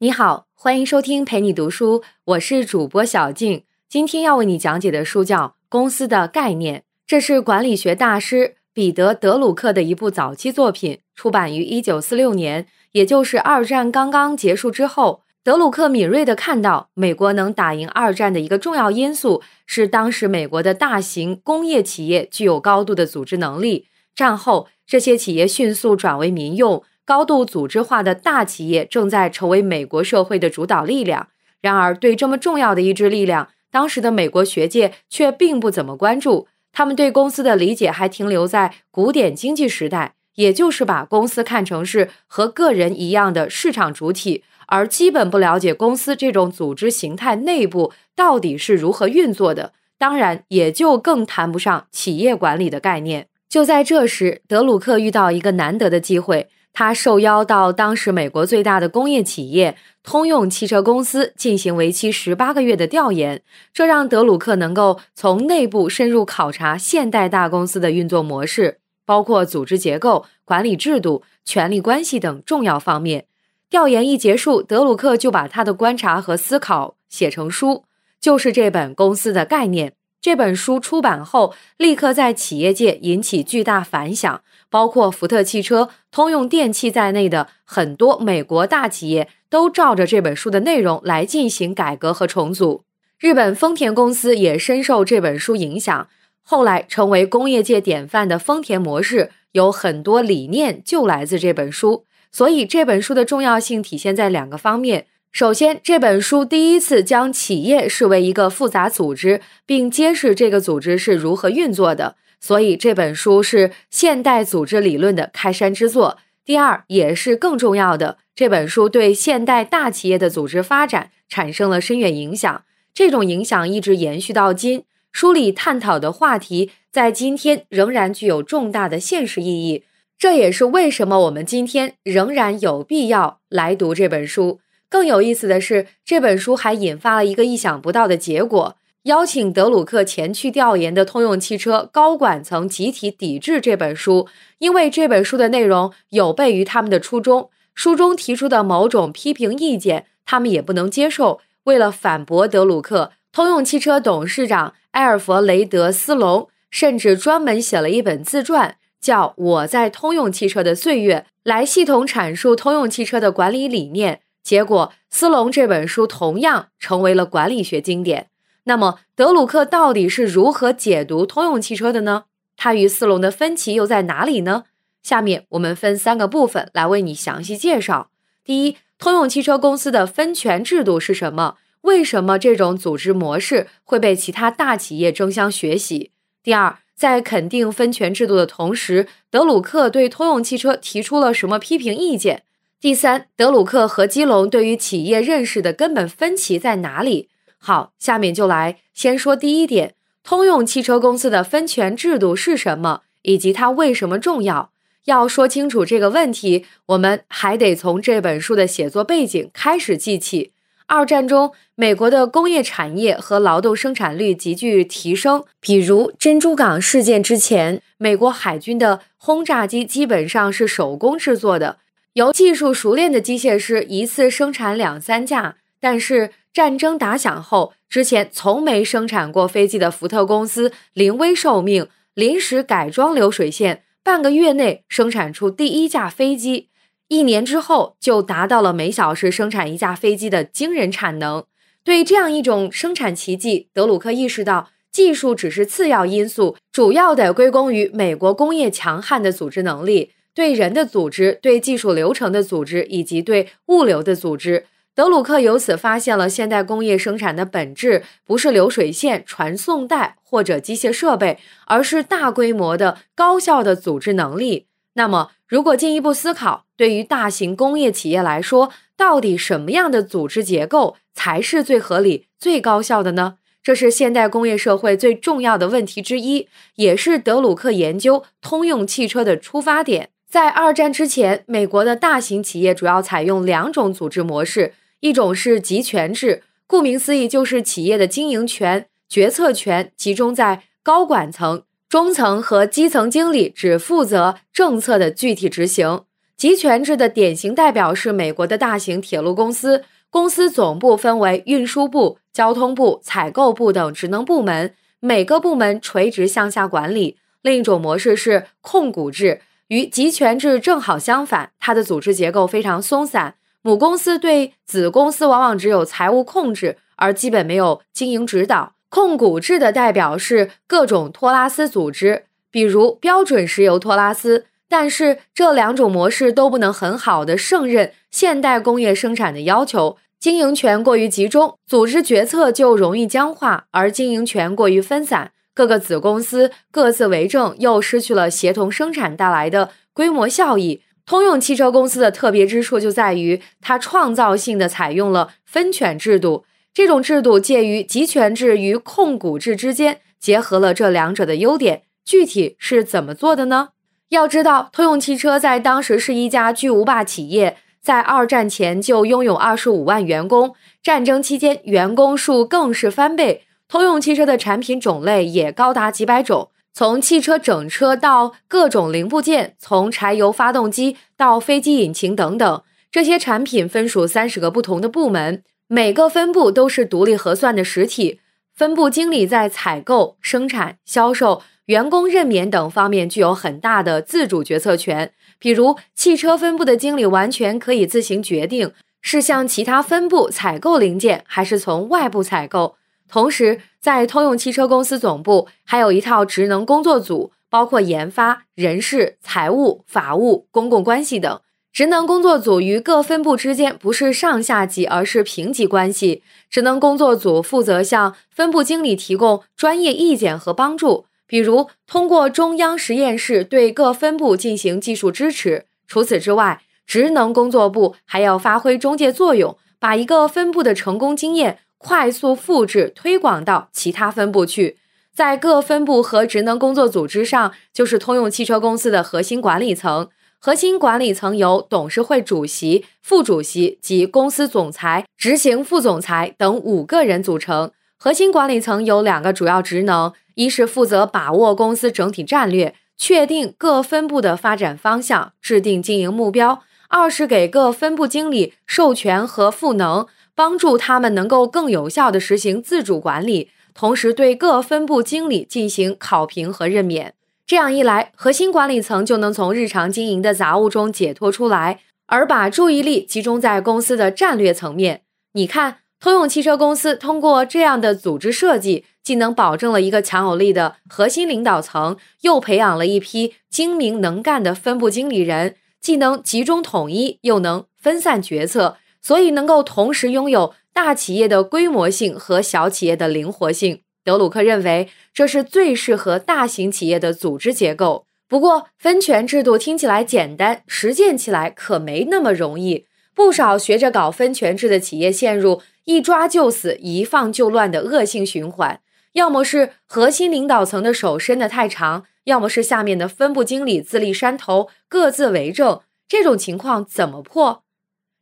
你好，欢迎收听陪你读书，我是主播小静。今天要为你讲解的书叫《公司的概念》，这是管理学大师彼得·德鲁克的一部早期作品，出版于一九四六年，也就是二战刚刚结束之后。德鲁克敏锐地看到，美国能打赢二战的一个重要因素是当时美国的大型工业企业具有高度的组织能力。战后，这些企业迅速转为民用。高度组织化的大企业正在成为美国社会的主导力量。然而，对这么重要的一支力量，当时的美国学界却并不怎么关注。他们对公司的理解还停留在古典经济时代，也就是把公司看成是和个人一样的市场主体，而基本不了解公司这种组织形态内部到底是如何运作的。当然，也就更谈不上企业管理的概念。就在这时，德鲁克遇到一个难得的机会。他受邀到当时美国最大的工业企业通用汽车公司进行为期十八个月的调研，这让德鲁克能够从内部深入考察现代大公司的运作模式，包括组织结构、管理制度、权力关系等重要方面。调研一结束，德鲁克就把他的观察和思考写成书，就是这本《公司的概念》。这本书出版后，立刻在企业界引起巨大反响。包括福特汽车、通用电气在内的很多美国大企业都照着这本书的内容来进行改革和重组。日本丰田公司也深受这本书影响，后来成为工业界典范的丰田模式有很多理念就来自这本书。所以这本书的重要性体现在两个方面：首先，这本书第一次将企业视为一个复杂组织，并揭示这个组织是如何运作的。所以这本书是现代组织理论的开山之作。第二，也是更重要的，这本书对现代大企业的组织发展产生了深远影响。这种影响一直延续到今。书里探讨的话题在今天仍然具有重大的现实意义。这也是为什么我们今天仍然有必要来读这本书。更有意思的是，这本书还引发了一个意想不到的结果。邀请德鲁克前去调研的通用汽车高管层集体抵制这本书，因为这本书的内容有悖于他们的初衷。书中提出的某种批评意见，他们也不能接受。为了反驳德鲁克，通用汽车董事长埃尔弗雷德·斯隆甚至专门写了一本自传，叫《我在通用汽车的岁月》，来系统阐述通用汽车的管理理念。结果，斯隆这本书同样成为了管理学经典。那么，德鲁克到底是如何解读通用汽车的呢？他与斯隆的分歧又在哪里呢？下面我们分三个部分来为你详细介绍。第一，通用汽车公司的分权制度是什么？为什么这种组织模式会被其他大企业争相学习？第二，在肯定分权制度的同时，德鲁克对通用汽车提出了什么批评意见？第三，德鲁克和基隆对于企业认识的根本分歧在哪里？好，下面就来先说第一点：通用汽车公司的分权制度是什么，以及它为什么重要。要说清楚这个问题，我们还得从这本书的写作背景开始记起。二战中，美国的工业产业和劳动生产率急剧提升。比如珍珠港事件之前，美国海军的轰炸机基本上是手工制作的，由技术熟练的机械师一次生产两三架。但是战争打响后，之前从没生产过飞机的福特公司临危受命，临时改装流水线，半个月内生产出第一架飞机，一年之后就达到了每小时生产一架飞机的惊人产能。对这样一种生产奇迹，德鲁克意识到，技术只是次要因素，主要的归功于美国工业强悍的组织能力，对人的组织、对技术流程的组织以及对物流的组织。德鲁克由此发现了现代工业生产的本质不是流水线、传送带或者机械设备，而是大规模的高效的组织能力。那么，如果进一步思考，对于大型工业企业来说，到底什么样的组织结构才是最合理、最高效的呢？这是现代工业社会最重要的问题之一，也是德鲁克研究通用汽车的出发点。在二战之前，美国的大型企业主要采用两种组织模式。一种是集权制，顾名思义，就是企业的经营权、决策权集中在高管层，中层和基层经理只负责政策的具体执行。集权制的典型代表是美国的大型铁路公司，公司总部分为运输部、交通部、采购部等职能部门，每个部门垂直向下管理。另一种模式是控股制，与集权制正好相反，它的组织结构非常松散，母公司对子公司往往只有财务控制，而基本没有经营指导。控股制的代表是各种托拉斯组织，比如标准石油托拉斯。但是这两种模式都不能很好的胜任现代工业生产的要求。经营权过于集中，组织决策就容易僵化；而经营权过于分散，各个子公司各自为政，又失去了协同生产带来的规模效益。通用汽车公司的特别之处就在于，它创造性的采用了分权制度。这种制度介于集权制与控股制之间，结合了这两者的优点。具体是怎么做的呢？要知道，通用汽车在当时是一家巨无霸企业，在二战前就拥有二十五万员工，战争期间员工数更是翻倍。通用汽车的产品种类也高达几百种，从汽车整车到各种零部件，从柴油发动机到飞机引擎等等，这些产品分属三十个不同的部门，每个分部都是独立核算的实体，分部经理在采购、生产、销售。员工任免等方面具有很大的自主决策权，比如汽车分部的经理完全可以自行决定是向其他分部采购零件，还是从外部采购。同时，在通用汽车公司总部还有一套职能工作组，包括研发、人事、财务、法务、公共关系等。职能工作组与各分部之间不是上下级，而是平级关系。职能工作组负责向分部经理提供专业意见和帮助。比如，通过中央实验室对各分部进行技术支持。除此之外，职能工作部还要发挥中介作用，把一个分部的成功经验快速复制推广到其他分部去。在各分部和职能工作组织上，就是通用汽车公司的核心管理层。核心管理层由董事会主席、副主席及公司总裁、执行副总裁等五个人组成。核心管理层有两个主要职能。一是负责把握公司整体战略，确定各分部的发展方向，制定经营目标；二是给各分部经理授权和赋能，帮助他们能够更有效地实行自主管理，同时对各分部经理进行考评和任免。这样一来，核心管理层就能从日常经营的杂物中解脱出来，而把注意力集中在公司的战略层面。你看。通用汽车公司通过这样的组织设计，既能保证了一个强有力的核心领导层，又培养了一批精明能干的分部经理人，既能集中统一，又能分散决策，所以能够同时拥有大企业的规模性和小企业的灵活性。德鲁克认为，这是最适合大型企业的组织结构。不过，分权制度听起来简单，实践起来可没那么容易。不少学着搞分权制的企业陷入。一抓就死，一放就乱的恶性循环，要么是核心领导层的手伸得太长，要么是下面的分部经理自立山头，各自为政。这种情况怎么破？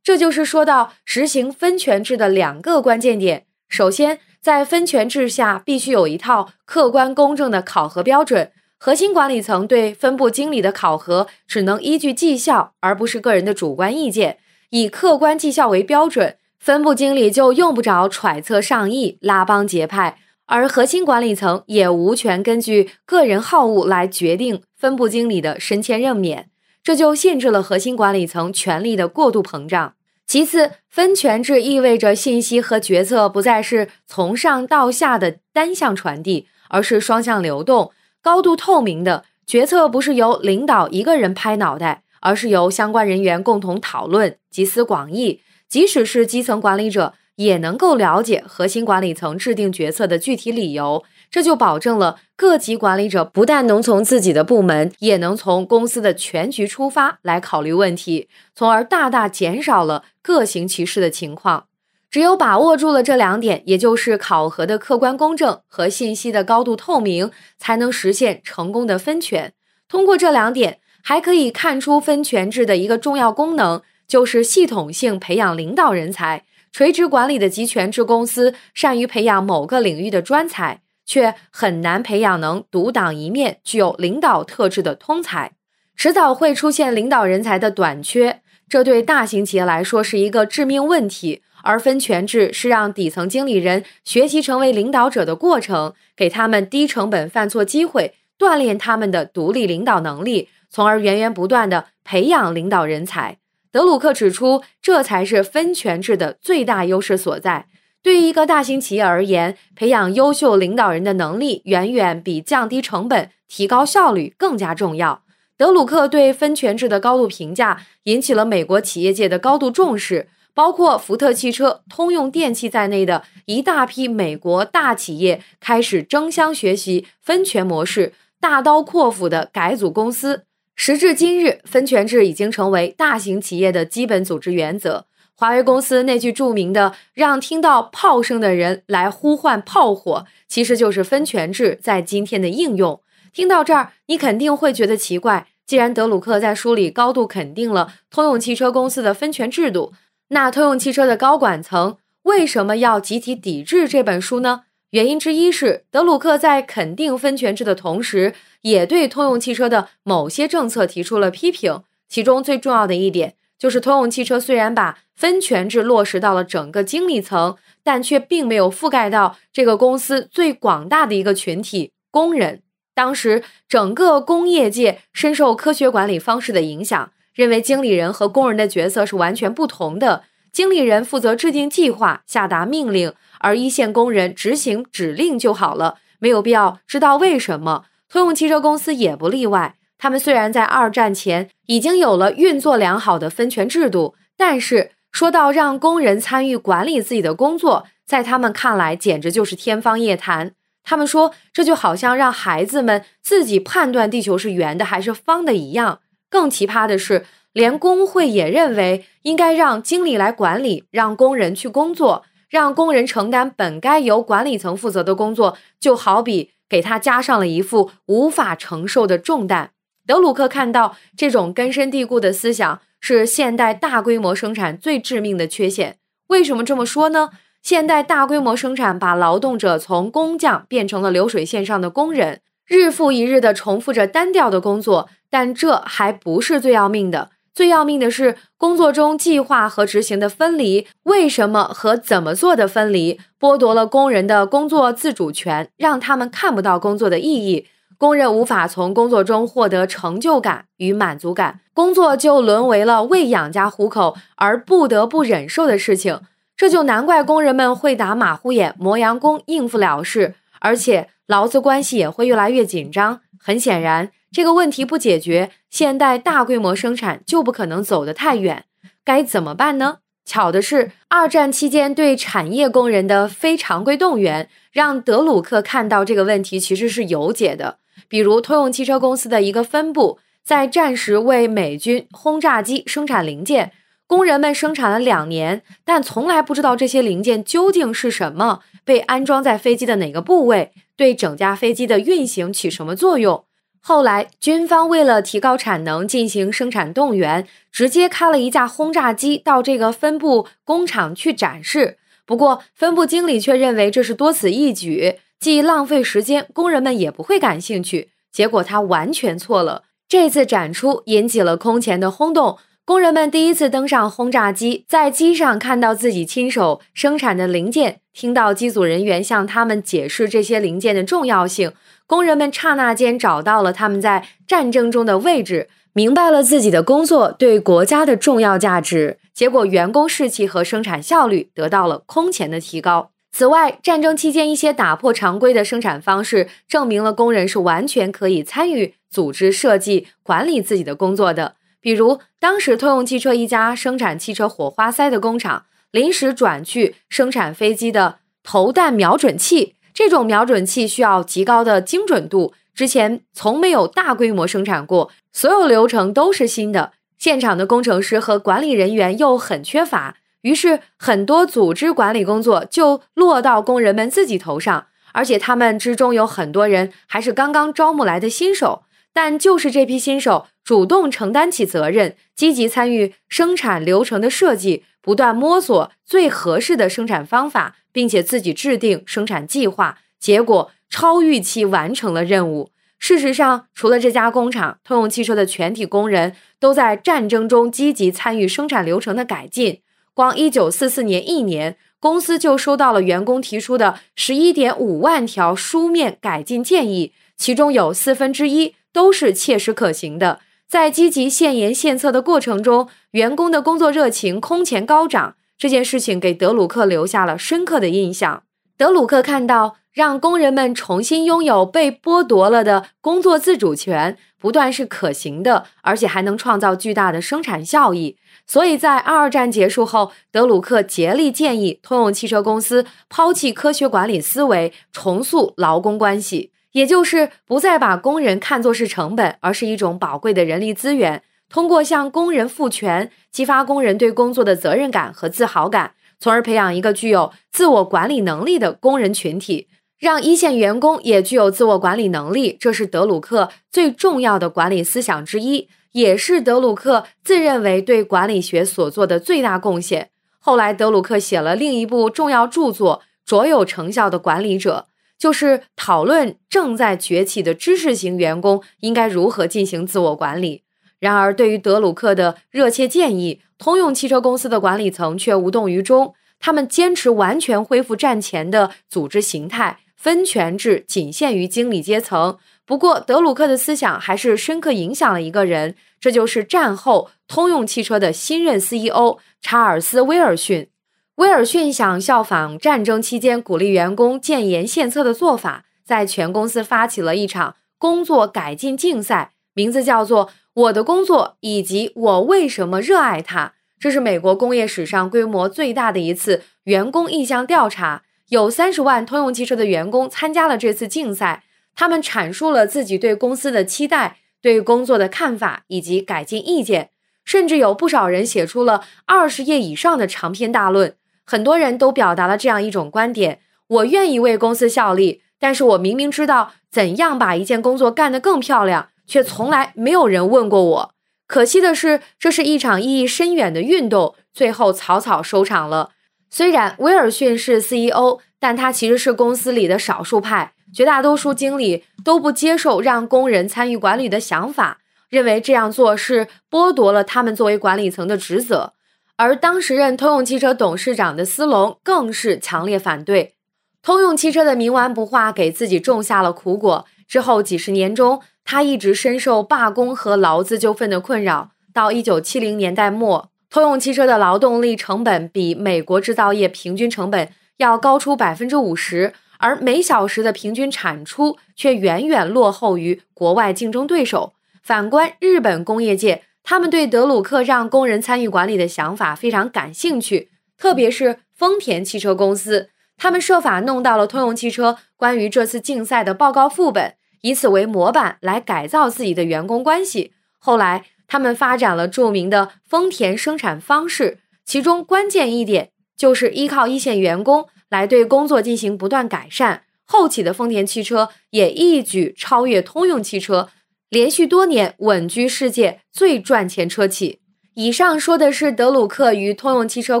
这就是说到实行分权制的两个关键点。首先，在分权制下，必须有一套客观公正的考核标准。核心管理层对分部经理的考核，只能依据绩效，而不是个人的主观意见，以客观绩效为标准。分部经理就用不着揣测上意、拉帮结派，而核心管理层也无权根据个人好恶来决定分部经理的升迁任免，这就限制了核心管理层权力的过度膨胀。其次，分权制意味着信息和决策不再是从上到下的单向传递，而是双向流动、高度透明的。决策不是由领导一个人拍脑袋，而是由相关人员共同讨论、集思广益。即使是基层管理者，也能够了解核心管理层制定决策的具体理由，这就保证了各级管理者不但能从自己的部门，也能从公司的全局出发来考虑问题，从而大大减少了各行其事的情况。只有把握住了这两点，也就是考核的客观公正和信息的高度透明，才能实现成功的分权。通过这两点，还可以看出分权制的一个重要功能。就是系统性培养领导人才，垂直管理的集权制公司善于培养某个领域的专才，却很难培养能独当一面、具有领导特质的通才。迟早会出现领导人才的短缺，这对大型企业来说是一个致命问题。而分权制是让底层经理人学习成为领导者的过程，给他们低成本犯错机会，锻炼他们的独立领导能力，从而源源不断的培养领导人才。德鲁克指出，这才是分权制的最大优势所在。对于一个大型企业而言，培养优秀领导人的能力远远比降低成本、提高效率更加重要。德鲁克对分权制的高度评价，引起了美国企业界的高度重视。包括福特汽车、通用电气在内的一大批美国大企业开始争相学习分权模式，大刀阔斧地改组公司。时至今日，分权制已经成为大型企业的基本组织原则。华为公司那句著名的“让听到炮声的人来呼唤炮火”，其实就是分权制在今天的应用。听到这儿，你肯定会觉得奇怪：既然德鲁克在书里高度肯定了通用汽车公司的分权制度，那通用汽车的高管层为什么要集体抵制这本书呢？原因之一是德鲁克在肯定分权制的同时，也对通用汽车的某些政策提出了批评。其中最重要的一点就是，通用汽车虽然把分权制落实到了整个经理层，但却并没有覆盖到这个公司最广大的一个群体——工人。当时，整个工业界深受科学管理方式的影响。认为经理人和工人的角色是完全不同的。经理人负责制定计划、下达命令，而一线工人执行指令就好了，没有必要知道为什么。通用汽车公司也不例外。他们虽然在二战前已经有了运作良好的分权制度，但是说到让工人参与管理自己的工作，在他们看来简直就是天方夜谭。他们说，这就好像让孩子们自己判断地球是圆的还是方的一样。更奇葩的是，连工会也认为应该让经理来管理，让工人去工作，让工人承担本该由管理层负责的工作，就好比给他加上了一副无法承受的重担。德鲁克看到这种根深蒂固的思想是现代大规模生产最致命的缺陷。为什么这么说呢？现代大规模生产把劳动者从工匠变成了流水线上的工人，日复一日地重复着单调的工作。但这还不是最要命的，最要命的是工作中计划和执行的分离。为什么和怎么做的分离，剥夺了工人的工作自主权，让他们看不到工作的意义。工人无法从工作中获得成就感与满足感，工作就沦为了为养家糊口而不得不忍受的事情。这就难怪工人们会打马虎眼、磨洋工应付了事，而且劳资关系也会越来越紧张。很显然。这个问题不解决，现代大规模生产就不可能走得太远。该怎么办呢？巧的是，二战期间对产业工人的非常规动员，让德鲁克看到这个问题其实是有解的。比如，通用汽车公司的一个分部在战时为美军轰炸机生产零件，工人们生产了两年，但从来不知道这些零件究竟是什么，被安装在飞机的哪个部位，对整架飞机的运行起什么作用。后来，军方为了提高产能，进行生产动员，直接开了一架轰炸机到这个分部工厂去展示。不过，分部经理却认为这是多此一举，既浪费时间，工人们也不会感兴趣。结果他完全错了。这次展出引起了空前的轰动，工人们第一次登上轰炸机，在机上看到自己亲手生产的零件，听到机组人员向他们解释这些零件的重要性。工人们刹那间找到了他们在战争中的位置，明白了自己的工作对国家的重要价值。结果，员工士气和生产效率得到了空前的提高。此外，战争期间一些打破常规的生产方式，证明了工人是完全可以参与组织、设计、管理自己的工作的。比如，当时通用汽车一家生产汽车火花塞的工厂，临时转去生产飞机的投弹瞄准器。这种瞄准器需要极高的精准度，之前从没有大规模生产过，所有流程都是新的。现场的工程师和管理人员又很缺乏，于是很多组织管理工作就落到工人们自己头上，而且他们之中有很多人还是刚刚招募来的新手。但就是这批新手主动承担起责任，积极参与生产流程的设计，不断摸索最合适的生产方法。并且自己制定生产计划，结果超预期完成了任务。事实上，除了这家工厂，通用汽车的全体工人都在战争中积极参与生产流程的改进。光1944年一年，公司就收到了员工提出的11.5万条书面改进建议，其中有四分之一都是切实可行的。在积极献言献策的过程中，员工的工作热情空前高涨。这件事情给德鲁克留下了深刻的印象。德鲁克看到。让工人们重新拥有被剥夺了的工作自主权，不但是可行的，而且还能创造巨大的生产效益。所以在二战结束后，德鲁克竭力建议通用汽车公司抛弃科学管理思维，重塑劳工关系，也就是不再把工人看作是成本，而是一种宝贵的人力资源。通过向工人赋权，激发工人对工作的责任感和自豪感，从而培养一个具有自我管理能力的工人群体。让一线员工也具有自我管理能力，这是德鲁克最重要的管理思想之一，也是德鲁克自认为对管理学所做的最大贡献。后来，德鲁克写了另一部重要著作《卓有成效的管理者》，就是讨论正在崛起的知识型员工应该如何进行自我管理。然而，对于德鲁克的热切建议，通用汽车公司的管理层却无动于衷，他们坚持完全恢复战前的组织形态。分权制仅限于经理阶层。不过，德鲁克的思想还是深刻影响了一个人，这就是战后通用汽车的新任 CEO 查尔斯·威尔逊。威尔逊想效仿战争期间鼓励员工建言献策的做法，在全公司发起了一场工作改进竞赛，名字叫做“我的工作以及我为什么热爱它”。这是美国工业史上规模最大的一次员工意向调查。有三十万通用汽车的员工参加了这次竞赛，他们阐述了自己对公司的期待、对工作的看法以及改进意见，甚至有不少人写出了二十页以上的长篇大论。很多人都表达了这样一种观点：我愿意为公司效力，但是我明明知道怎样把一件工作干得更漂亮，却从来没有人问过我。可惜的是，这是一场意义深远的运动，最后草草收场了。虽然威尔逊是 CEO，但他其实是公司里的少数派。绝大多数经理都不接受让工人参与管理的想法，认为这样做是剥夺了他们作为管理层的职责。而当时任通用汽车董事长的斯隆更是强烈反对。通用汽车的冥顽不化给自己种下了苦果。之后几十年中，他一直深受罢工和劳资纠纷的困扰。到1970年代末。通用汽车的劳动力成本比美国制造业平均成本要高出百分之五十，而每小时的平均产出却远远落后于国外竞争对手。反观日本工业界，他们对德鲁克让工人参与管理的想法非常感兴趣，特别是丰田汽车公司，他们设法弄到了通用汽车关于这次竞赛的报告副本，以此为模板来改造自己的员工关系。后来。他们发展了著名的丰田生产方式，其中关键一点就是依靠一线员工来对工作进行不断改善。后起的丰田汽车也一举超越通用汽车，连续多年稳居世界最赚钱车企。以上说的是德鲁克与通用汽车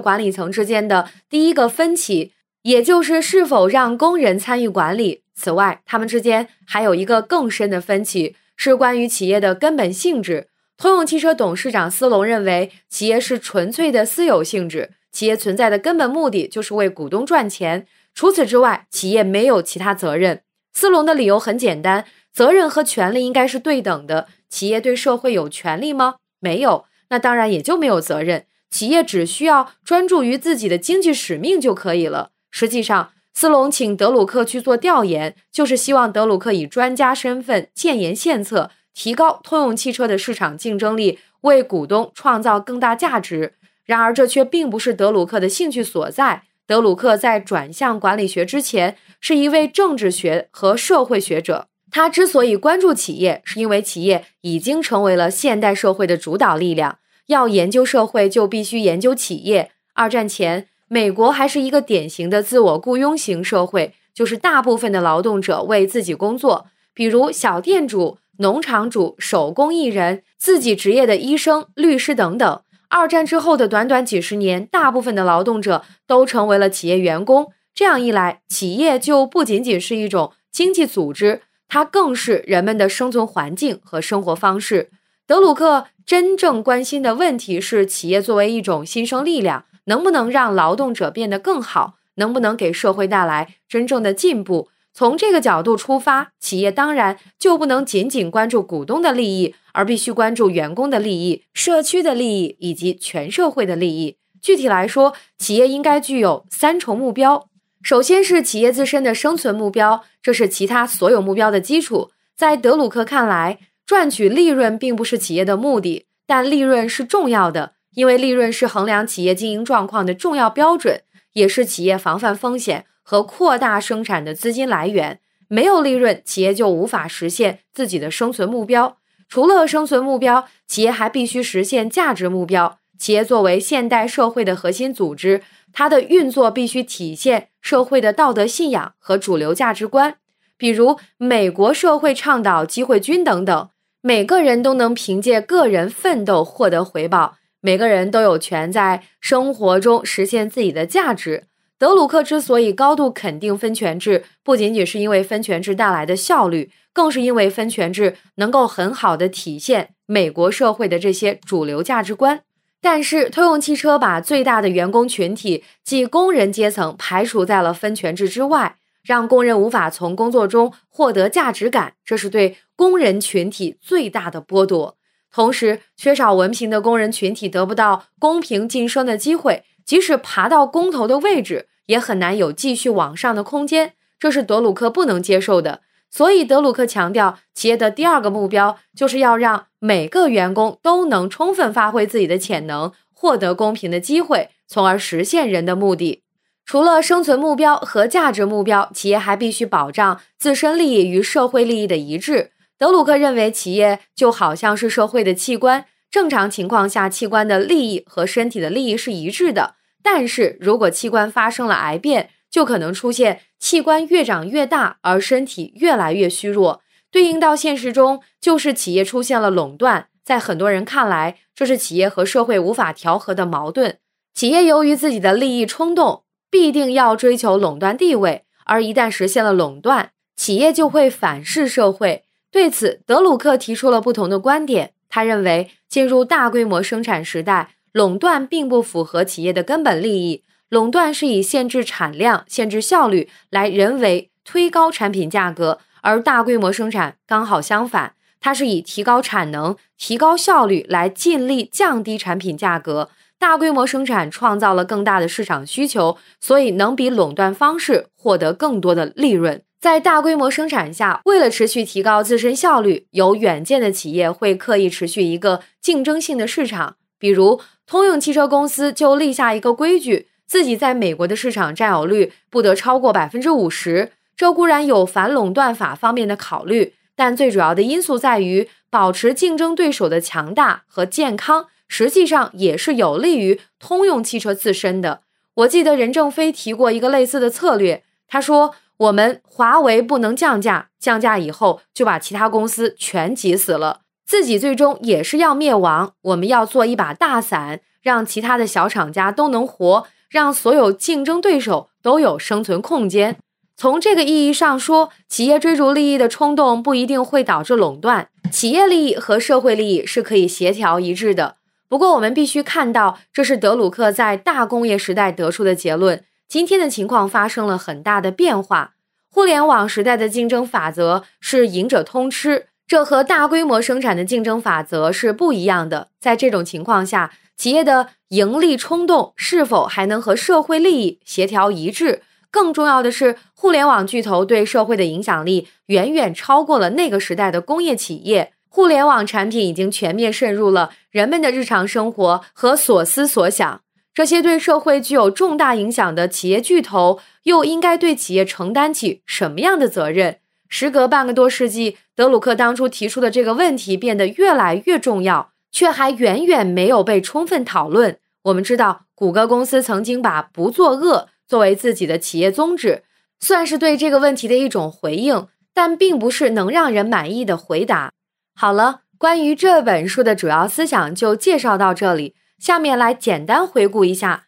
管理层之间的第一个分歧，也就是是否让工人参与管理。此外，他们之间还有一个更深的分歧，是关于企业的根本性质。通用汽车董事长斯隆认为，企业是纯粹的私有性质，企业存在的根本目的就是为股东赚钱。除此之外，企业没有其他责任。斯隆的理由很简单：责任和权利应该是对等的。企业对社会有权利吗？没有，那当然也就没有责任。企业只需要专注于自己的经济使命就可以了。实际上，斯隆请德鲁克去做调研，就是希望德鲁克以专家身份建言献策。提高通用汽车的市场竞争力，为股东创造更大价值。然而，这却并不是德鲁克的兴趣所在。德鲁克在转向管理学之前，是一位政治学和社会学者。他之所以关注企业，是因为企业已经成为了现代社会的主导力量。要研究社会，就必须研究企业。二战前，美国还是一个典型的自我雇佣型社会，就是大部分的劳动者为自己工作，比如小店主。农场主、手工艺人、自己职业的医生、律师等等。二战之后的短短几十年，大部分的劳动者都成为了企业员工。这样一来，企业就不仅仅是一种经济组织，它更是人们的生存环境和生活方式。德鲁克真正关心的问题是，企业作为一种新生力量，能不能让劳动者变得更好，能不能给社会带来真正的进步？从这个角度出发，企业当然就不能仅仅关注股东的利益，而必须关注员工的利益、社区的利益以及全社会的利益。具体来说，企业应该具有三重目标。首先是企业自身的生存目标，这是其他所有目标的基础。在德鲁克看来，赚取利润并不是企业的目的，但利润是重要的，因为利润是衡量企业经营状况的重要标准，也是企业防范风险和扩大生产的资金来源。没有利润，企业就无法实现自己的生存目标。除了生存目标，企业还必须实现价值目标。企业作为现代社会的核心组织，它的运作必须体现社会的道德信仰和主流价值观，比如美国社会倡导机会均等等。每个人都能凭借个人奋斗获得回报，每个人都有权在生活中实现自己的价值。德鲁克之所以高度肯定分权制，不仅仅是因为分权制带来的效率，更是因为分权制能够很好的体现美国社会的这些主流价值观。但是，通用汽车把最大的员工群体，即工人阶层，排除在了分权制之外。让工人无法从工作中获得价值感，这是对工人群体最大的剥夺。同时，缺少文凭的工人群体得不到公平晋升的机会，即使爬到工头的位置，也很难有继续往上的空间。这是德鲁克不能接受的。所以，德鲁克强调，企业的第二个目标就是要让每个员工都能充分发挥自己的潜能，获得公平的机会，从而实现人的目的。除了生存目标和价值目标，企业还必须保障自身利益与社会利益的一致。德鲁克认为，企业就好像是社会的器官，正常情况下，器官的利益和身体的利益是一致的。但是如果器官发生了癌变，就可能出现器官越长越大，而身体越来越虚弱。对应到现实中，就是企业出现了垄断。在很多人看来，这是企业和社会无法调和的矛盾。企业由于自己的利益冲动。必定要追求垄断地位，而一旦实现了垄断，企业就会反噬社会。对此，德鲁克提出了不同的观点。他认为，进入大规模生产时代，垄断并不符合企业的根本利益。垄断是以限制产量、限制效率来人为推高产品价格，而大规模生产刚好相反，它是以提高产能、提高效率来尽力降低产品价格。大规模生产创造了更大的市场需求，所以能比垄断方式获得更多的利润。在大规模生产下，为了持续提高自身效率，有远见的企业会刻意持续一个竞争性的市场。比如，通用汽车公司就立下一个规矩，自己在美国的市场占有率不得超过百分之五十。这固然有反垄断法方面的考虑，但最主要的因素在于保持竞争对手的强大和健康。实际上也是有利于通用汽车自身的。我记得任正非提过一个类似的策略，他说：“我们华为不能降价，降价以后就把其他公司全挤死了，自己最终也是要灭亡。我们要做一把大伞，让其他的小厂家都能活，让所有竞争对手都有生存空间。”从这个意义上说，企业追逐利益的冲动不一定会导致垄断，企业利益和社会利益是可以协调一致的。不过，我们必须看到，这是德鲁克在大工业时代得出的结论。今天的情况发生了很大的变化。互联网时代的竞争法则是赢者通吃，这和大规模生产的竞争法则是不一样的。在这种情况下，企业的盈利冲动是否还能和社会利益协调一致？更重要的是，互联网巨头对社会的影响力远远超过了那个时代的工业企业。互联网产品已经全面渗入了人们的日常生活和所思所想。这些对社会具有重大影响的企业巨头，又应该对企业承担起什么样的责任？时隔半个多世纪，德鲁克当初提出的这个问题变得越来越重要，却还远远没有被充分讨论。我们知道，谷歌公司曾经把不作恶作为自己的企业宗旨，算是对这个问题的一种回应，但并不是能让人满意的回答。好了，关于这本书的主要思想就介绍到这里。下面来简单回顾一下：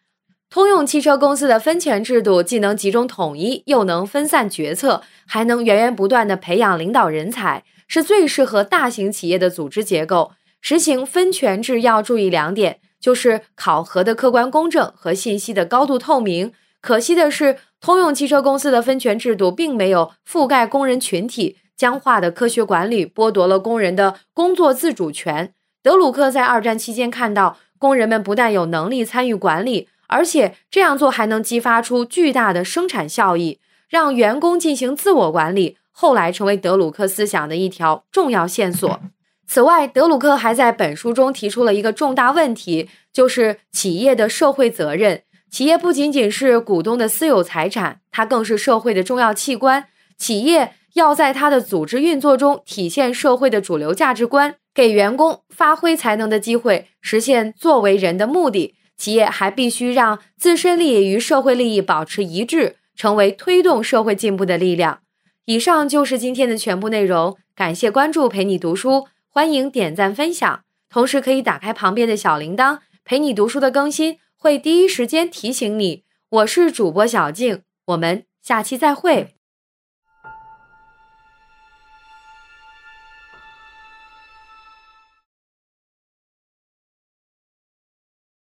通用汽车公司的分权制度既能集中统一，又能分散决策，还能源源不断地培养领导人才，是最适合大型企业的组织结构。实行分权制要注意两点，就是考核的客观公正和信息的高度透明。可惜的是，通用汽车公司的分权制度并没有覆盖工人群体，僵化的科学管理剥夺了工人的工作自主权。德鲁克在二战期间看到，工人们不但有能力参与管理。而且这样做还能激发出巨大的生产效益，让员工进行自我管理。后来成为德鲁克思想的一条重要线索。此外，德鲁克还在本书中提出了一个重大问题，就是企业的社会责任。企业不仅仅是股东的私有财产，它更是社会的重要器官。企业要在它的组织运作中体现社会的主流价值观，给员工发挥才能的机会，实现作为人的目的。企业还必须让自身利益与社会利益保持一致，成为推动社会进步的力量。以上就是今天的全部内容，感谢关注，陪你读书，欢迎点赞分享，同时可以打开旁边的小铃铛，陪你读书的更新会第一时间提醒你。我是主播小静，我们下期再会。